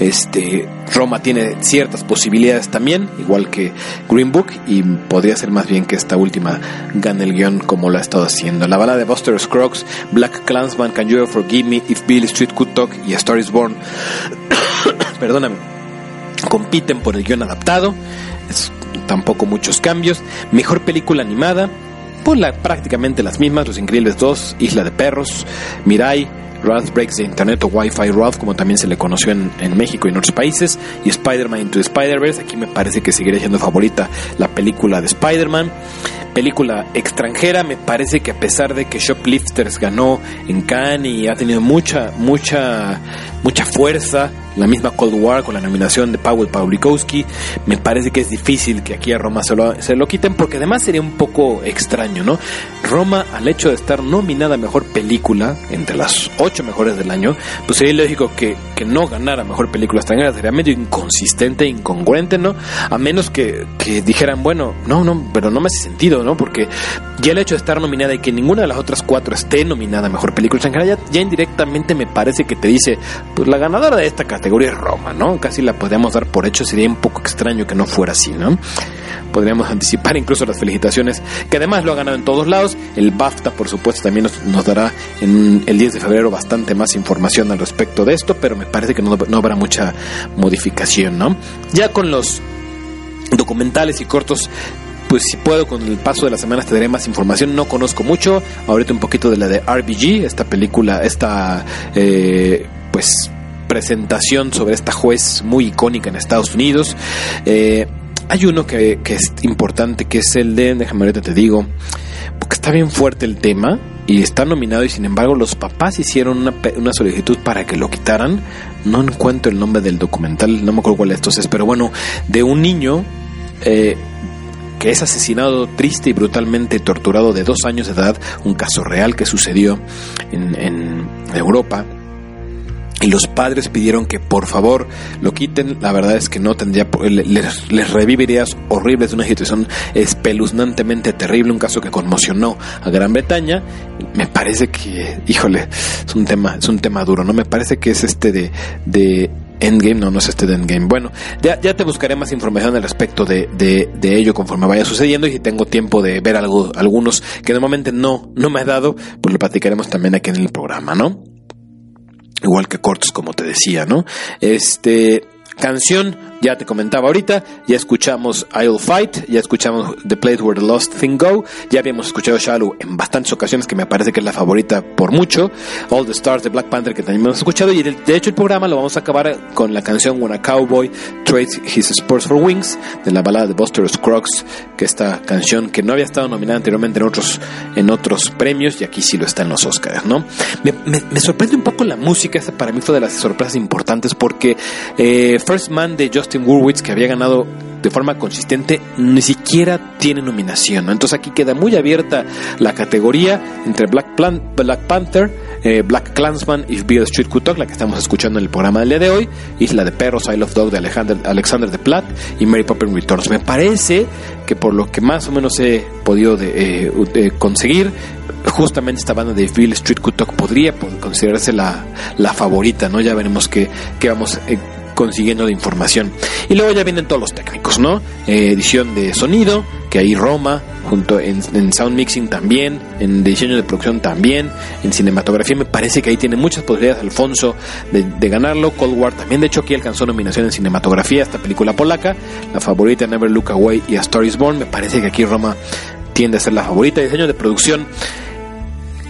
este Roma tiene ciertas posibilidades también, igual que Green Book, y podría ser más bien que esta última gane el guion como lo ha estado haciendo. La bala de Buster Scruggs, Black Clansman, Can You Forgive Me, If Billy Street Could Talk y A Star Is Born, perdóname compiten por el guion adaptado, tampoco muchos cambios, mejor película animada, pues la, prácticamente las mismas, Los Increíbles 2, Isla de Perros, Mirai, Ralph Breaks the Internet o Wi-Fi Ralph, como también se le conoció en, en México y en otros países, y Spider-Man Into Spider-Verse, aquí me parece que seguirá siendo favorita la película de Spider-Man. Película extranjera, me parece que a pesar de que Shoplifters ganó en Cannes y ha tenido mucha, mucha, mucha fuerza, la misma Cold War con la nominación de Powell Pawlikowski. Me parece que es difícil que aquí a Roma se lo, se lo quiten porque además sería un poco extraño, ¿no? Roma, al hecho de estar nominada a mejor película entre las ocho mejores del año, pues sería lógico que, que no ganara mejor película extranjera. Sería medio inconsistente, incongruente, ¿no? A menos que, que dijeran, bueno, no, no, pero no me hace sentido, ¿no? Porque ya el hecho de estar nominada y que ninguna de las otras cuatro esté nominada a mejor película extranjera, ya, ya indirectamente me parece que te dice, pues la ganadora de esta categoría es Roma, ¿no? Casi la podríamos dar por hecho, sería un poco extraño que no fuera así, ¿no? Podríamos anticipar incluso las felicitaciones, que además lo ha ganado en todos lados. El BAFTA, por supuesto, también nos, dará en el 10 de febrero bastante más información al respecto de esto, pero me parece que no, no habrá mucha modificación, ¿no? Ya con los documentales y cortos pues si puedo con el paso de las semanas te daré más información. No conozco mucho. Ahorita un poquito de la de RBG, esta película, esta eh, pues presentación sobre esta juez muy icónica en Estados Unidos. Eh, hay uno que, es importante, que es el de, déjame ahorita te digo, porque está bien fuerte el tema y está nominado y sin embargo los papás hicieron una, una, solicitud para que lo quitaran. No encuentro el nombre del documental, no me acuerdo cuál de estos es, pero bueno, de un niño eh, que es asesinado triste y brutalmente torturado de dos años de edad, un caso real que sucedió en, en Europa. Y los padres pidieron que por favor lo quiten. La verdad es que no tendría, les, les revivirías horribles de una situación espeluznantemente terrible, un caso que conmocionó a Gran Bretaña. Me parece que, híjole, es un tema, es un tema duro, ¿no? Me parece que es este de, de Endgame, no, no es este de Endgame. Bueno, ya, ya te buscaré más información al respecto de, de, ello conforme vaya sucediendo y si tengo tiempo de ver algo, algunos que normalmente no, no me ha dado, pues lo platicaremos también aquí en el programa, ¿no? Igual que cortos, como te decía, ¿no? Este, canción ya te comentaba ahorita, ya escuchamos I'll Fight, ya escuchamos The Place Where the Lost Thing Go, ya habíamos escuchado Shallow en bastantes ocasiones, que me parece que es la favorita por mucho, All the Stars de Black Panther, que también hemos escuchado, y de hecho el programa lo vamos a acabar con la canción When a Cowboy Trades His Spurs for Wings, de la balada de Buster Scruggs, que esta canción que no había estado nominada anteriormente en otros, en otros premios, y aquí sí lo está en los Oscars, ¿no? Me, me, sorprende un poco la música, esa para mí fue de las sorpresas importantes, porque eh, First Man de Justin Que había ganado de forma consistente ni siquiera tiene nominación. ¿no? Entonces aquí queda muy abierta la categoría entre Black, Plan Black Panther, eh, Black Clansman y Beale Street Kutok, la que estamos escuchando en el programa del día de hoy, Isla de Perros, I Love Dog de Alexander, Alexander de Platt y Mary Poppins Returns. Me parece que por lo que más o menos he podido de, eh, conseguir, justamente esta banda de Bill Street Kutok podría considerarse la, la favorita, ¿no? Ya veremos qué, qué vamos eh, consiguiendo de información. Y luego ya vienen todos los técnicos, ¿no? Eh, edición de sonido, que ahí Roma, junto en, sound mixing también, en diseño de producción también, en cinematografía me parece que ahí tiene muchas posibilidades Alfonso de, ganarlo, Cold War también, de hecho aquí alcanzó nominación en cinematografía, esta película polaca, la favorita Never Look Away y A Star is Born, me parece que aquí Roma tiende a ser la favorita, diseño de producción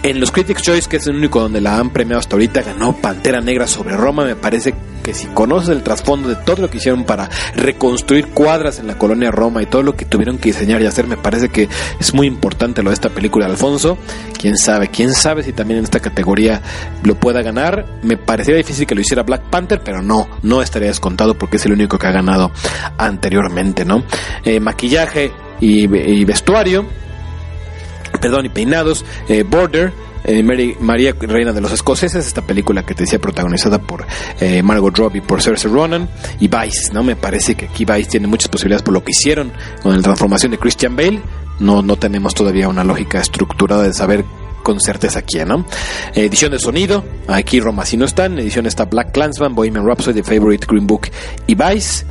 en los Critics' Choice, que es el único donde la han premiado hasta ahorita, ganó Pantera Negra sobre Roma. Me parece si conoces el trasfondo de todo lo que hicieron para reconstruir cuadras en la colonia Roma y todo lo que tuvieron que diseñar y hacer, me parece que es muy importante lo de esta película de Alfonso. Quién sabe, quién sabe si también en esta categoría lo pueda ganar. Me parecía difícil que lo hiciera Black Panther, pero no, no estaría descontado porque es el único que ha ganado anteriormente, ¿no? Eh, maquillaje y vestuario perdón, y peinados, eh, Border, eh, Mary, María Reina de los Escoceses, esta película que te decía protagonizada por eh, Margot Robbie por Cersei Ronan, y Vice, ¿no? Me parece que aquí Vice tiene muchas posibilidades por lo que hicieron con la transformación de Christian Bale. No, no tenemos todavía una lógica estructurada de saber con certeza quién, ¿no? Edición de sonido, aquí Roma si no están, edición está Black Clansman, Bohemian Rhapsody, The Favorite, Green Book y Vice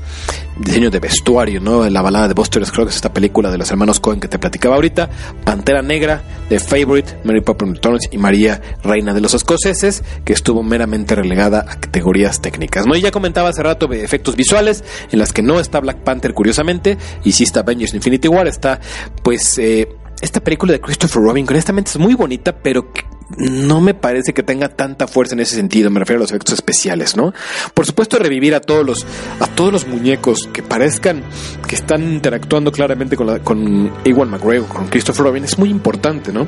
diseño de vestuario, ¿no? La balada de Buster Scruggs, esta película de los hermanos Cohen que te platicaba ahorita, Pantera Negra, The Favorite, Mary Poppins Returns y María Reina de los Escoceses, que estuvo meramente relegada a categorías técnicas, ¿no? Y ya comentaba hace rato de efectos visuales, en las que no está Black Panther, curiosamente, y sí está Avengers Infinity War, está, pues, eh, esta película de Christopher Robin, honestamente es muy bonita, pero no me parece que tenga tanta fuerza en ese sentido, me refiero a los efectos especiales, ¿no? Por supuesto revivir a todos los a todos los muñecos que parezcan que están interactuando claramente con la, con Ewan McGregor, con Christopher Robin es muy importante, ¿no?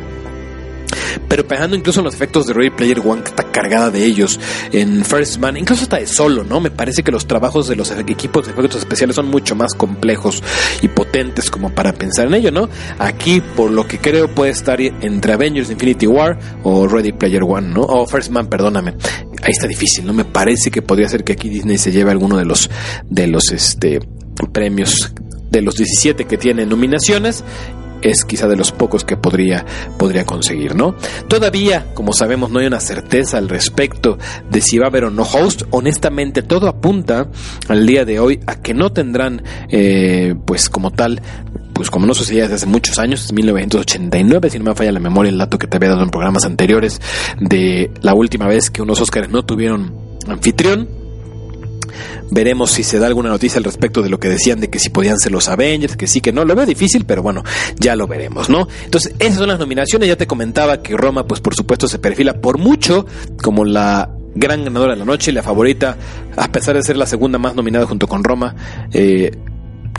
Pero pegando incluso en los efectos de Ready Player One que está cargada de ellos en First Man, incluso hasta de solo, ¿no? Me parece que los trabajos de los equipos de efectos especiales son mucho más complejos y potentes como para pensar en ello, ¿no? Aquí, por lo que creo, puede estar entre Avengers Infinity War o Ready Player One, ¿no? O First Man, perdóname. Ahí está difícil, ¿no? Me parece que podría ser que aquí Disney se lleve alguno de los de los este premios de los 17 que tiene nominaciones es quizá de los pocos que podría, podría conseguir, ¿no? Todavía, como sabemos, no hay una certeza al respecto de si va a haber o no host. Honestamente, todo apunta al día de hoy a que no tendrán, eh, pues como tal, pues como no sucedía desde hace muchos años, es 1989, si no me falla la memoria, el dato que te había dado en programas anteriores de la última vez que unos Oscars no tuvieron anfitrión. Veremos si se da alguna noticia al respecto de lo que decían de que si podían ser los Avengers, que sí, que no. Lo veo difícil, pero bueno, ya lo veremos, ¿no? Entonces, esas son las nominaciones. Ya te comentaba que Roma, pues por supuesto, se perfila por mucho como la gran ganadora de la noche, la favorita, a pesar de ser la segunda más nominada junto con Roma. Eh,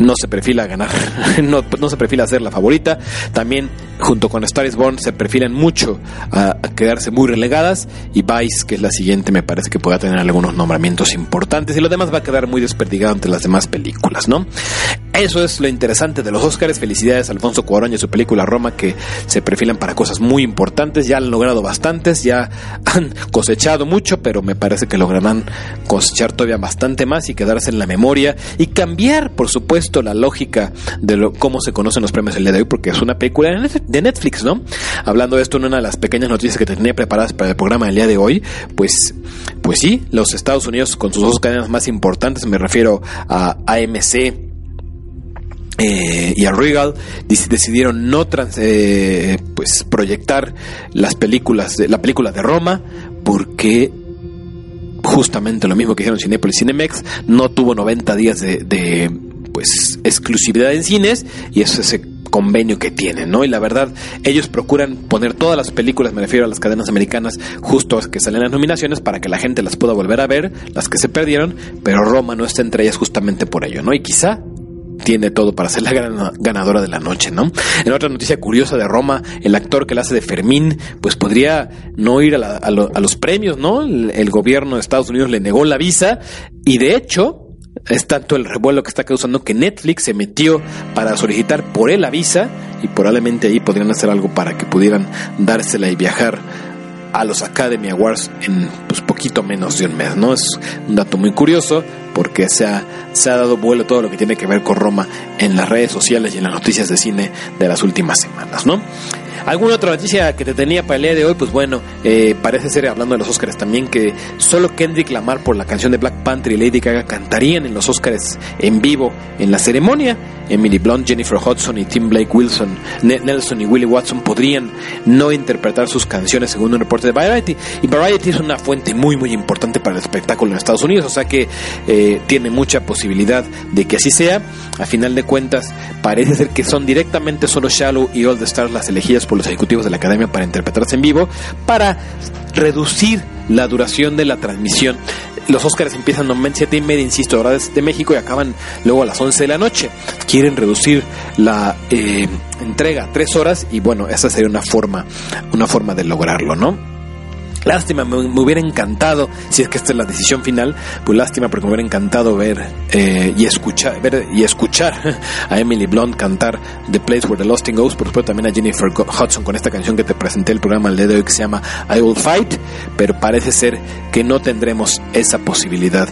no se perfila a ganar, no, no, se perfila a ser la favorita. También, junto con Star is Born, se perfilan mucho a, quedarse muy relegadas. Y Vice, que es la siguiente, me parece que pueda tener algunos nombramientos importantes. Y lo demás va a quedar muy desperdigado entre las demás películas, ¿no? Eso es lo interesante de los Oscars. Felicidades a Alfonso Cuarón y su película Roma, que se perfilan para cosas muy importantes. Ya han logrado bastantes, ya han cosechado mucho, pero me parece que lograrán cosechar todavía bastante más y quedarse en la memoria y cambiar, por supuesto, la lógica de cómo se conocen los premios el día de hoy, porque es una película de Netflix, ¿no? Hablando de esto en una de las pequeñas noticias que te tenía preparadas para el programa del día de hoy, pues, pues sí, los Estados Unidos con sus dos cadenas más importantes, me refiero a AMC, eh, y a Regal decidieron no eh, pues proyectar las películas la película de Roma porque justamente lo mismo que hicieron Cinepolis Cinemex no tuvo 90 días de, pues exclusividad en cines y eso es ese convenio que tienen, ¿no? Y la verdad, ellos procuran poner todas las películas, me refiero a las cadenas americanas, justo a que salen las nominaciones para que la gente las pueda volver a ver, las que se perdieron, pero Roma no está entre ellas justamente por ello, ¿no? Y quizá tiene todo para ser la gran ganadora de la noche, ¿no? En otra noticia curiosa de Roma, el actor que la hace de Fermín, pues podría no ir a, los premios, ¿no? el, gobierno de Estados Unidos le negó la visa y de hecho es tanto el revuelo que está causando que Netflix se metió para solicitar por él la visa y probablemente ahí podrían hacer algo para que pudieran dársela y viajar a los Academy Awards en pues poquito menos de un mes, ¿no? Es un dato muy curioso porque se ha, se ha dado vuelo todo lo que tiene que ver con Roma en las redes sociales y en las noticias de cine de las últimas semanas, ¿no? ¿Alguna otra noticia que te tenía para el día de hoy? Pues bueno, eh, parece ser, hablando de los Oscars también, que solo Kendrick Lamar por la canción de Black Panther y Lady Gaga cantarían en los Oscars en vivo en la ceremonia. Emily Blunt, Jennifer Hudson y Tim Blake Wilson, Nelson y Willie Watson podrían no interpretar sus canciones según un reporte de Variety. Y Variety es una fuente muy muy importante para el espectáculo en Estados Unidos, o sea que eh, tiene mucha posibilidad de que así sea. A final de cuentas, parece ser que son directamente solo Shallow y All the Stars las elegidas por los ejecutivos de la academia para interpretarse en vivo para reducir la duración de la transmisión. Los Oscars empiezan a 7 y media, insisto, hora de México y acaban luego a las 11 de la noche. Quieren reducir la eh, entrega a 3 horas y bueno, esa sería una forma, una forma de lograrlo, ¿no? Lástima, me, hubiera encantado, si es que esta es la decisión final, pues lástima porque me hubiera encantado ver eh, y escuchar ver y escuchar a Emily Blunt cantar The Place Where the Lost in Goes, por supuesto también a Jennifer Hudson con esta canción que te presenté el programa el día de hoy que se llama I Will Fight, pero parece ser que no tendremos esa posibilidad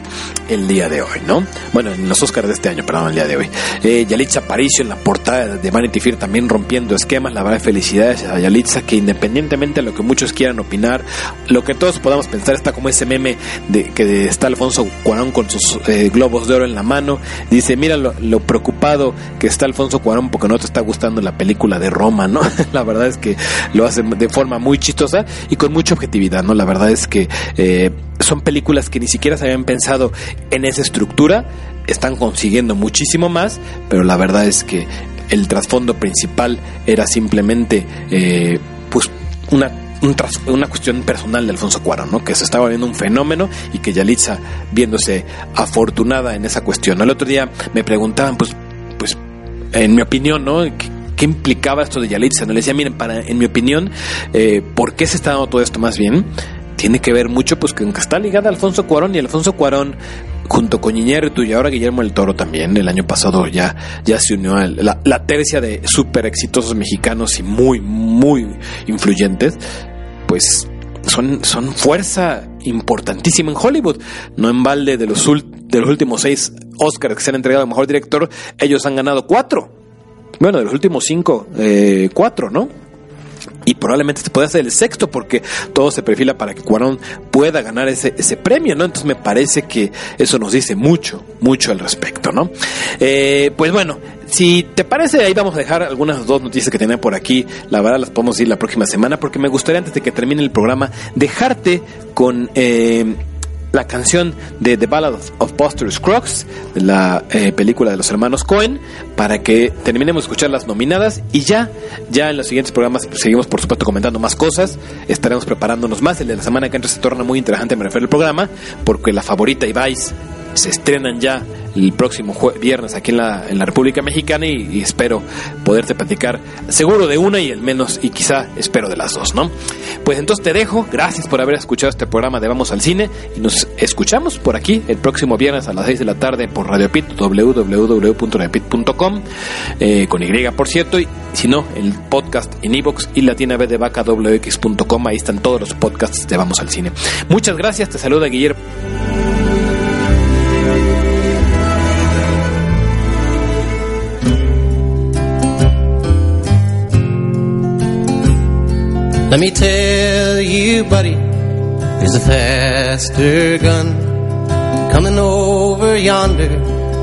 el día de hoy, ¿no? Bueno, en los Oscars de este año, perdón, el día de hoy. Eh, Yalitza Aparicio en la portada de Vanity Fair también rompiendo esquemas, la verdad felicidades a Yalitza que independientemente de lo que muchos quieran opinar lo que todos podamos pensar está como ese meme de que está Alfonso Cuarón con sus eh, globos de oro en la mano. Dice, mira lo, preocupado que está Alfonso Cuarón porque no te está gustando la película de Roma, ¿no? la verdad es que lo hace de forma muy chistosa y con mucha objetividad, ¿no? La verdad es que eh, son películas que ni siquiera se habían pensado en esa estructura, están consiguiendo muchísimo más, pero la verdad es que el trasfondo principal era simplemente eh, pues una una cuestión personal de Alfonso Cuarón, ¿no? que se estaba viendo un fenómeno y que Yalitza, viéndose afortunada en esa cuestión. El otro día me preguntaban, pues, pues en mi opinión, ¿no? ¿Qué, implicaba esto de Yalitza? No le decía, miren, para, en mi opinión, eh, ¿por qué se está dando todo esto más bien? Tiene que ver mucho, pues, que está ligada a Alfonso Cuarón y Alfonso Cuarón junto con Iñárritu y ahora Guillermo el Toro también, el año pasado ya, ya se unió a la, la tercia de súper exitosos mexicanos y muy, muy influyentes, pues son, son fuerza importantísima en Hollywood. No en balde de los, de los últimos seis Oscars que se han entregado a mejor director, ellos han ganado cuatro. Bueno, de los últimos cinco, eh, cuatro, ¿no? y probablemente se pueda hacer el sexto porque todo se perfila para que Cuarón pueda ganar ese, ese premio, ¿no? Entonces me parece que eso nos dice mucho, mucho al respecto, ¿no? Eh, pues bueno, si te parece, ahí vamos a dejar algunas dos noticias que tenía por aquí. La verdad las podemos ir la próxima semana porque me gustaría antes de que termine el programa dejarte con... Eh, la canción de The Ballad of, Buster Scruggs, de la eh, película de los hermanos Cohen, para que terminemos de escuchar las nominadas y ya, ya en los siguientes programas seguimos por supuesto comentando más cosas, estaremos preparándonos más, el de la semana que entra se torna muy interesante me refiero al programa, porque la favorita y Vice se estrenan ya el próximo viernes aquí en la, en la República Mexicana y, espero poderte platicar seguro de una y el menos y quizá espero de las dos, ¿no? Pues entonces te dejo, gracias por haber escuchado este programa de Vamos al Cine y nos escuchamos por aquí el próximo viernes a las 6 de la tarde por Radio Pit, www.radiopit.com eh, con Y por cierto y si no, el podcast en iVoox y Latina de Vaca wx.com, ahí están todos los podcasts de Vamos al Cine. Muchas gracias, te saluda Guillermo. Let me tell you, buddy, there's a faster gun coming over yonder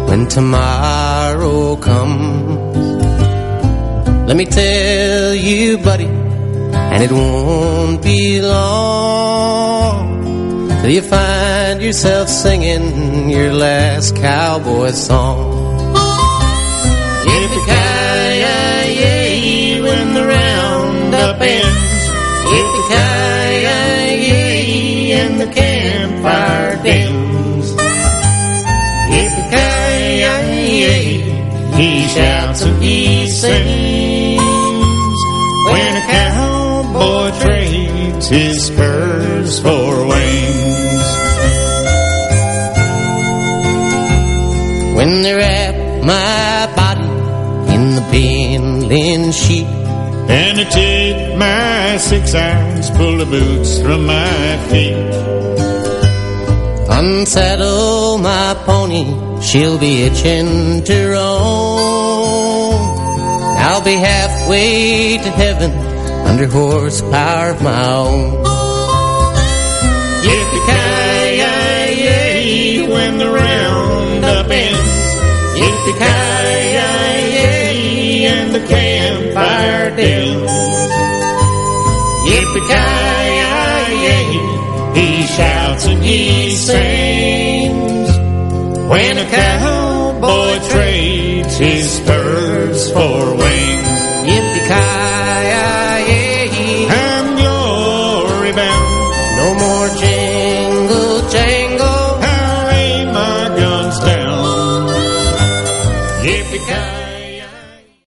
when tomorrow comes. Let me tell you, buddy, and it won't be long till you find yourself singing your last cowboy song. Yippee-ki-yay, when the roundup ends. Hit the ki and the campfire dims. Yippee-ki-yay, he shouts and he sings. When a cowboy trades his spurs for wings. When they wrap my body in the binding sheet and I take my six irons, pull the boots from my feet. Unsaddle my pony, she'll be itching to roam. I'll be halfway to heaven under horsepower of my own. Yippee-ki-yay, when the roundup ends. Yippee-ki-yay, dens. Yippee-ki-yay, he shouts and he sings. When a cowboy trades his spurs for wings. Yippee-ki-yay,